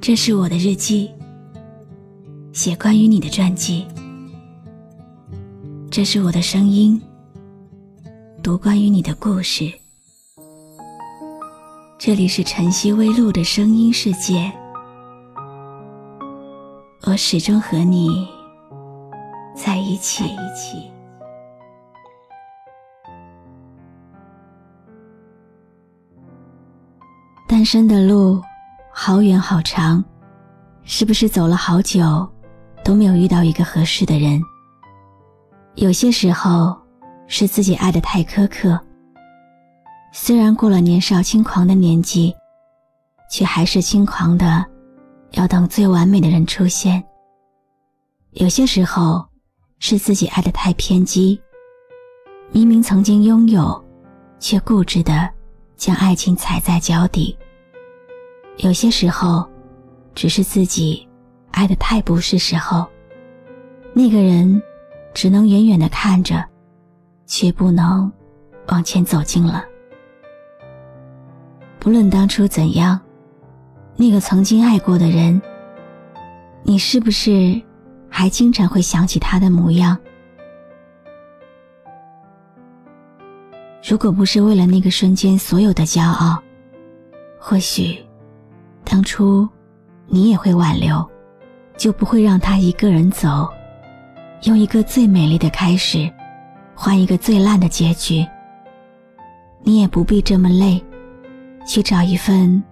这是我的日记，写关于你的传记。这是我的声音，读关于你的故事。这里是晨曦微露的声音世界，我始终和你在一起。单身的路。好远好长，是不是走了好久都没有遇到一个合适的人？有些时候是自己爱的太苛刻。虽然过了年少轻狂的年纪，却还是轻狂的要等最完美的人出现。有些时候是自己爱的太偏激，明明曾经拥有，却固执的将爱情踩在脚底。有些时候，只是自己爱的太不是时候，那个人只能远远的看着，却不能往前走近了。不论当初怎样，那个曾经爱过的人，你是不是还经常会想起他的模样？如果不是为了那个瞬间所有的骄傲，或许。当初，你也会挽留，就不会让他一个人走，用一个最美丽的开始，换一个最烂的结局。你也不必这么累，去找一份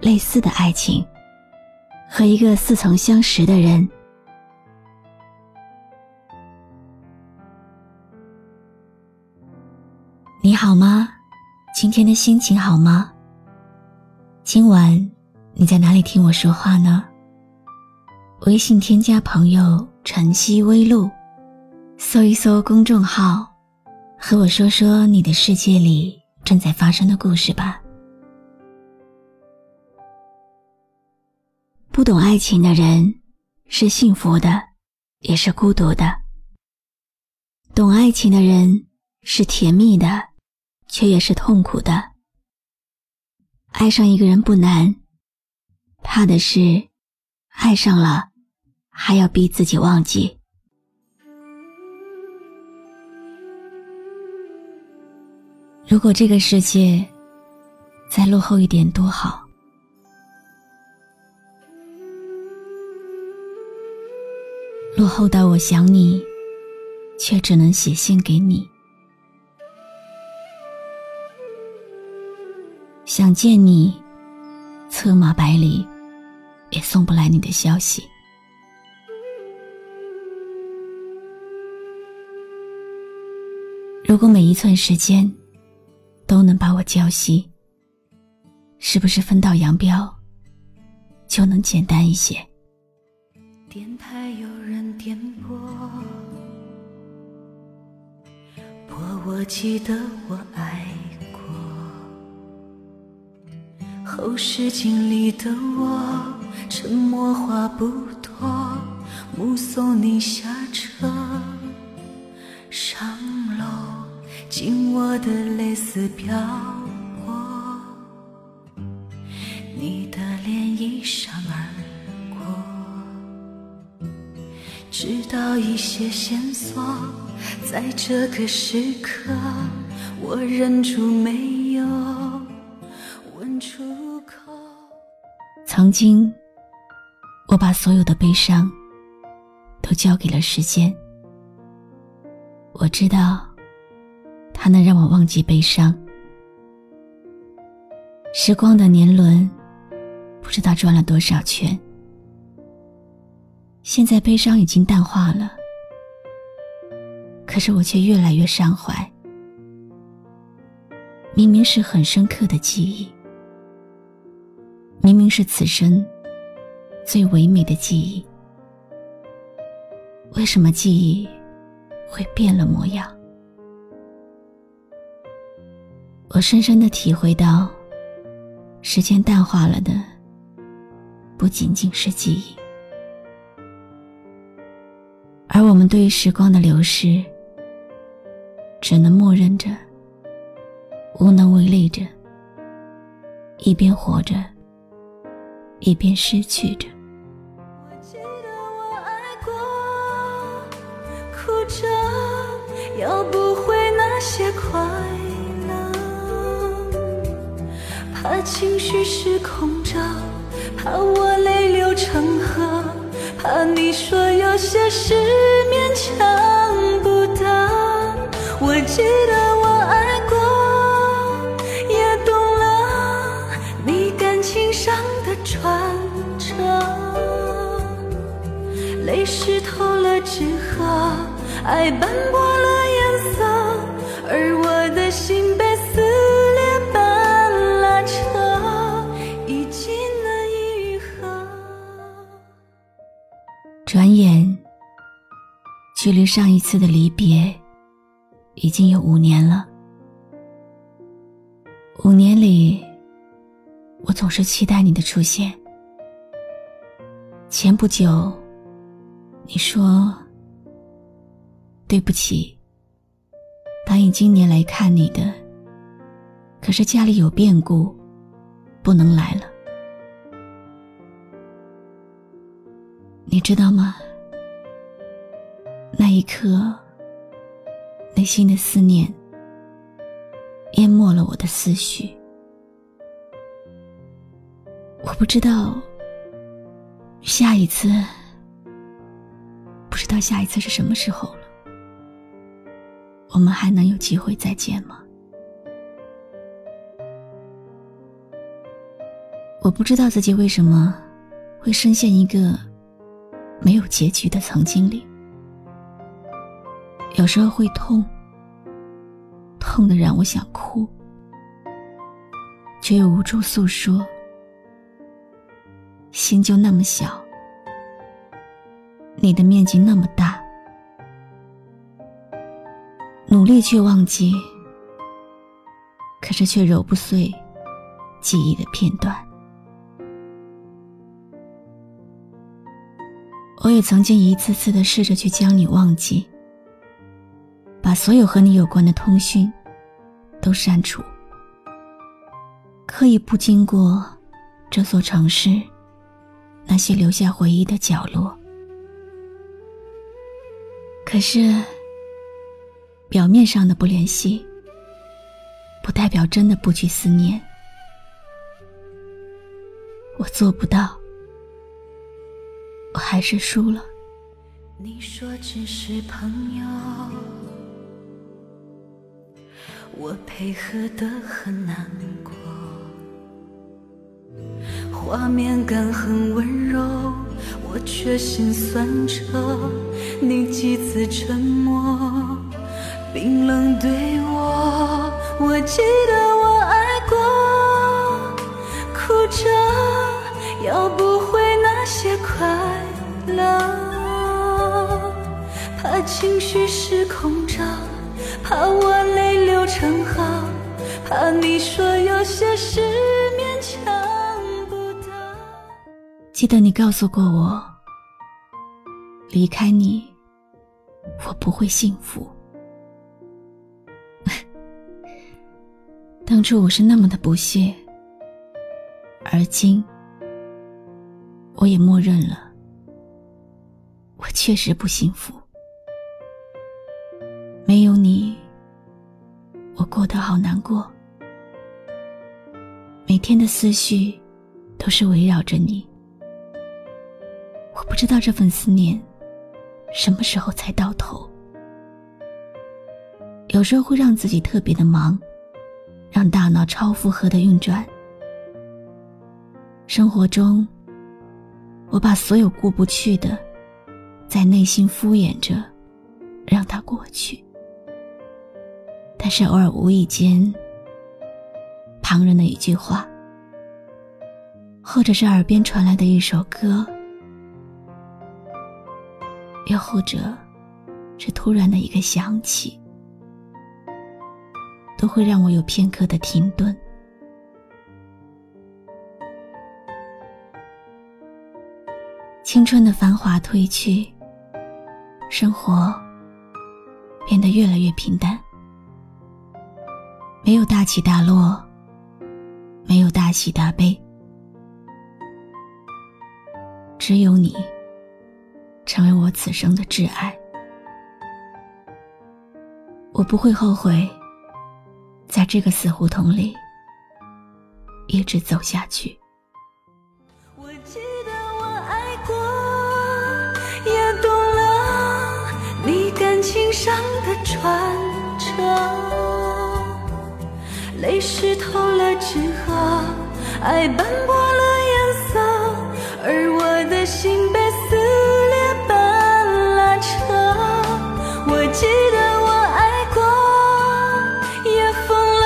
类似的爱情，和一个似曾相识的人。你好吗？今天的心情好吗？今晚。你在哪里听我说话呢？微信添加朋友“晨曦微露”，搜一搜公众号，和我说说你的世界里正在发生的故事吧。不懂爱情的人是幸福的，也是孤独的；懂爱情的人是甜蜜的，却也是痛苦的。爱上一个人不难。怕的是，爱上了，还要逼自己忘记。如果这个世界再落后一点多好。落后到我想你，却只能写信给你；想见你，策马百里。也送不来你的消息。如果每一寸时间都能把我浇熄，是不是分道扬镳就能简单一些？电台有人点播，播我记得我爱过，后视镜里的我。沉默话不多，目送你下车，上楼，紧握的泪丝飘过，你的脸一闪而过，知道一些线索，在这个时刻，我忍住没有问出口，曾经。把所有的悲伤都交给了时间，我知道，它能让我忘记悲伤。时光的年轮，不知道转了多少圈，现在悲伤已经淡化了，可是我却越来越伤怀。明明是很深刻的记忆，明明是此生。最唯美的记忆，为什么记忆会变了模样？我深深的体会到，时间淡化了的，不仅仅是记忆，而我们对于时光的流逝，只能默认着，无能为力着，一边活着。一边失去着。要不回那些快乐，怕情绪失控着，怕我泪流成河，怕你说有些事勉强不得。我记得我爱过，也懂了你感情上的转折，泪湿透了纸盒，爱斑驳了转眼，距离上一次的离别。已经有五年了。五年里，我总是期待你的出现。前不久，你说：“对不起，答应今年来看你的，可是家里有变故，不能来了。”你知道吗？那一刻。内心的思念淹没了我的思绪，我不知道下一次，不知道下一次是什么时候了，我们还能有机会再见吗？我不知道自己为什么会深陷一个没有结局的曾经里。有时候会痛，痛的让我想哭，却又无处诉说。心就那么小，你的面积那么大，努力去忘记，可是却揉不碎记忆的片段。我也曾经一次次的试着去将你忘记。把所有和你有关的通讯都删除，刻意不经过这座城市那些留下回忆的角落。可是，表面上的不联系，不代表真的不去思念。我做不到，我还是输了。你说只是朋友。我配合的很难过，画面感很温柔，我却心酸着。你几次沉默，冰冷对我。我记得情绪失控着。怕我泪流成河，怕你说有些事勉强不得。记得你告诉过我，离开你，我不会幸福。当初我是那么的不屑，而今我也默认了，我确实不幸福。没有你，我过得好难过。每天的思绪都是围绕着你。我不知道这份思念什么时候才到头。有时候会让自己特别的忙，让大脑超负荷的运转。生活中，我把所有过不去的，在内心敷衍着，让它过去。但是偶尔无意间，旁人的一句话，或者是耳边传来的一首歌，又或者是突然的一个想起，都会让我有片刻的停顿。青春的繁华褪去，生活变得越来越平淡。没有大起大落，没有大喜大悲，只有你，成为我此生的挚爱。我不会后悔，在这个死胡同里一直走下去。我记得我爱过，也懂了你感情上的转折，泪湿透了纸鹤，爱斑驳了颜色，而我的心被撕裂般拉扯。我记得我爱过，也疯了，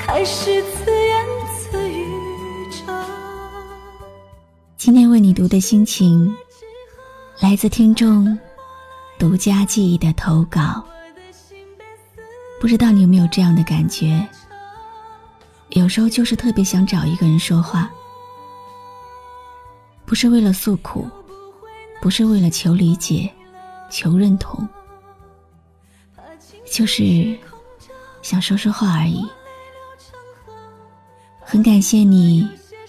开始自言自语着。今天为你读的心情，来自听众独家记忆的投稿。不知道你有没有这样的感觉？有时候就是特别想找一个人说话，不是为了诉苦，不是为了求理解、求认同，就是想说说话而已。很感谢你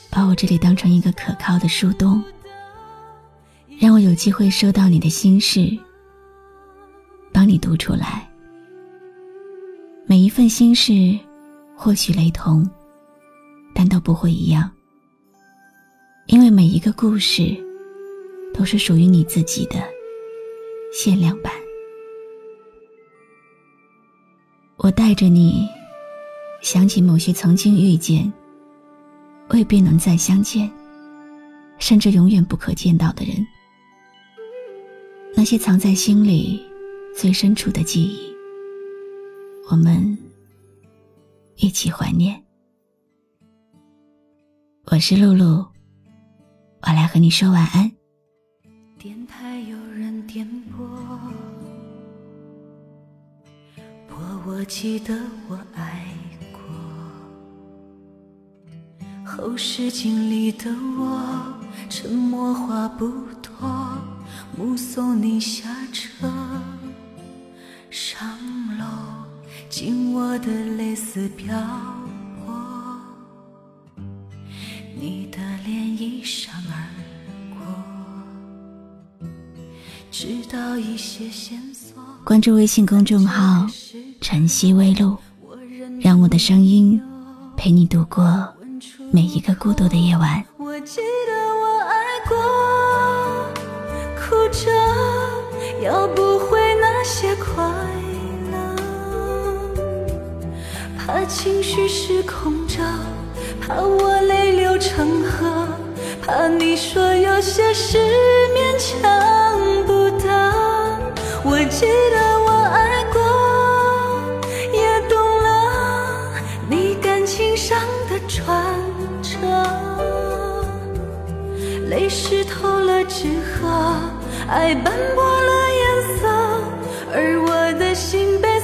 把我这里当成一个可靠的树洞，让我有机会收到你的心事，帮你读出来。每一份心事或许雷同，但都不会一样，因为每一个故事都是属于你自己的限量版。我带着你，想起某些曾经遇见，未必能再相见，甚至永远不可见到的人，那些藏在心里最深处的记忆。我们一起怀念。我是露露，我来和你说晚安。电台有人点播，播我记得我爱过。后视镜里的我，沉默话不多，目送你下车，上楼。紧握的蕾丝飘泊，你的脸一闪而过，直到一些线索。关注微信公众号“晨曦微露”，让我的声音陪你度过每一个孤独的夜晚。我记得我爱过，哭着要不情绪失控着，怕我泪流成河，怕你说有些事勉强不得。我记得我爱过，也懂了你感情上的转折，泪湿透了纸鹤，爱斑驳了颜色，而我的心被。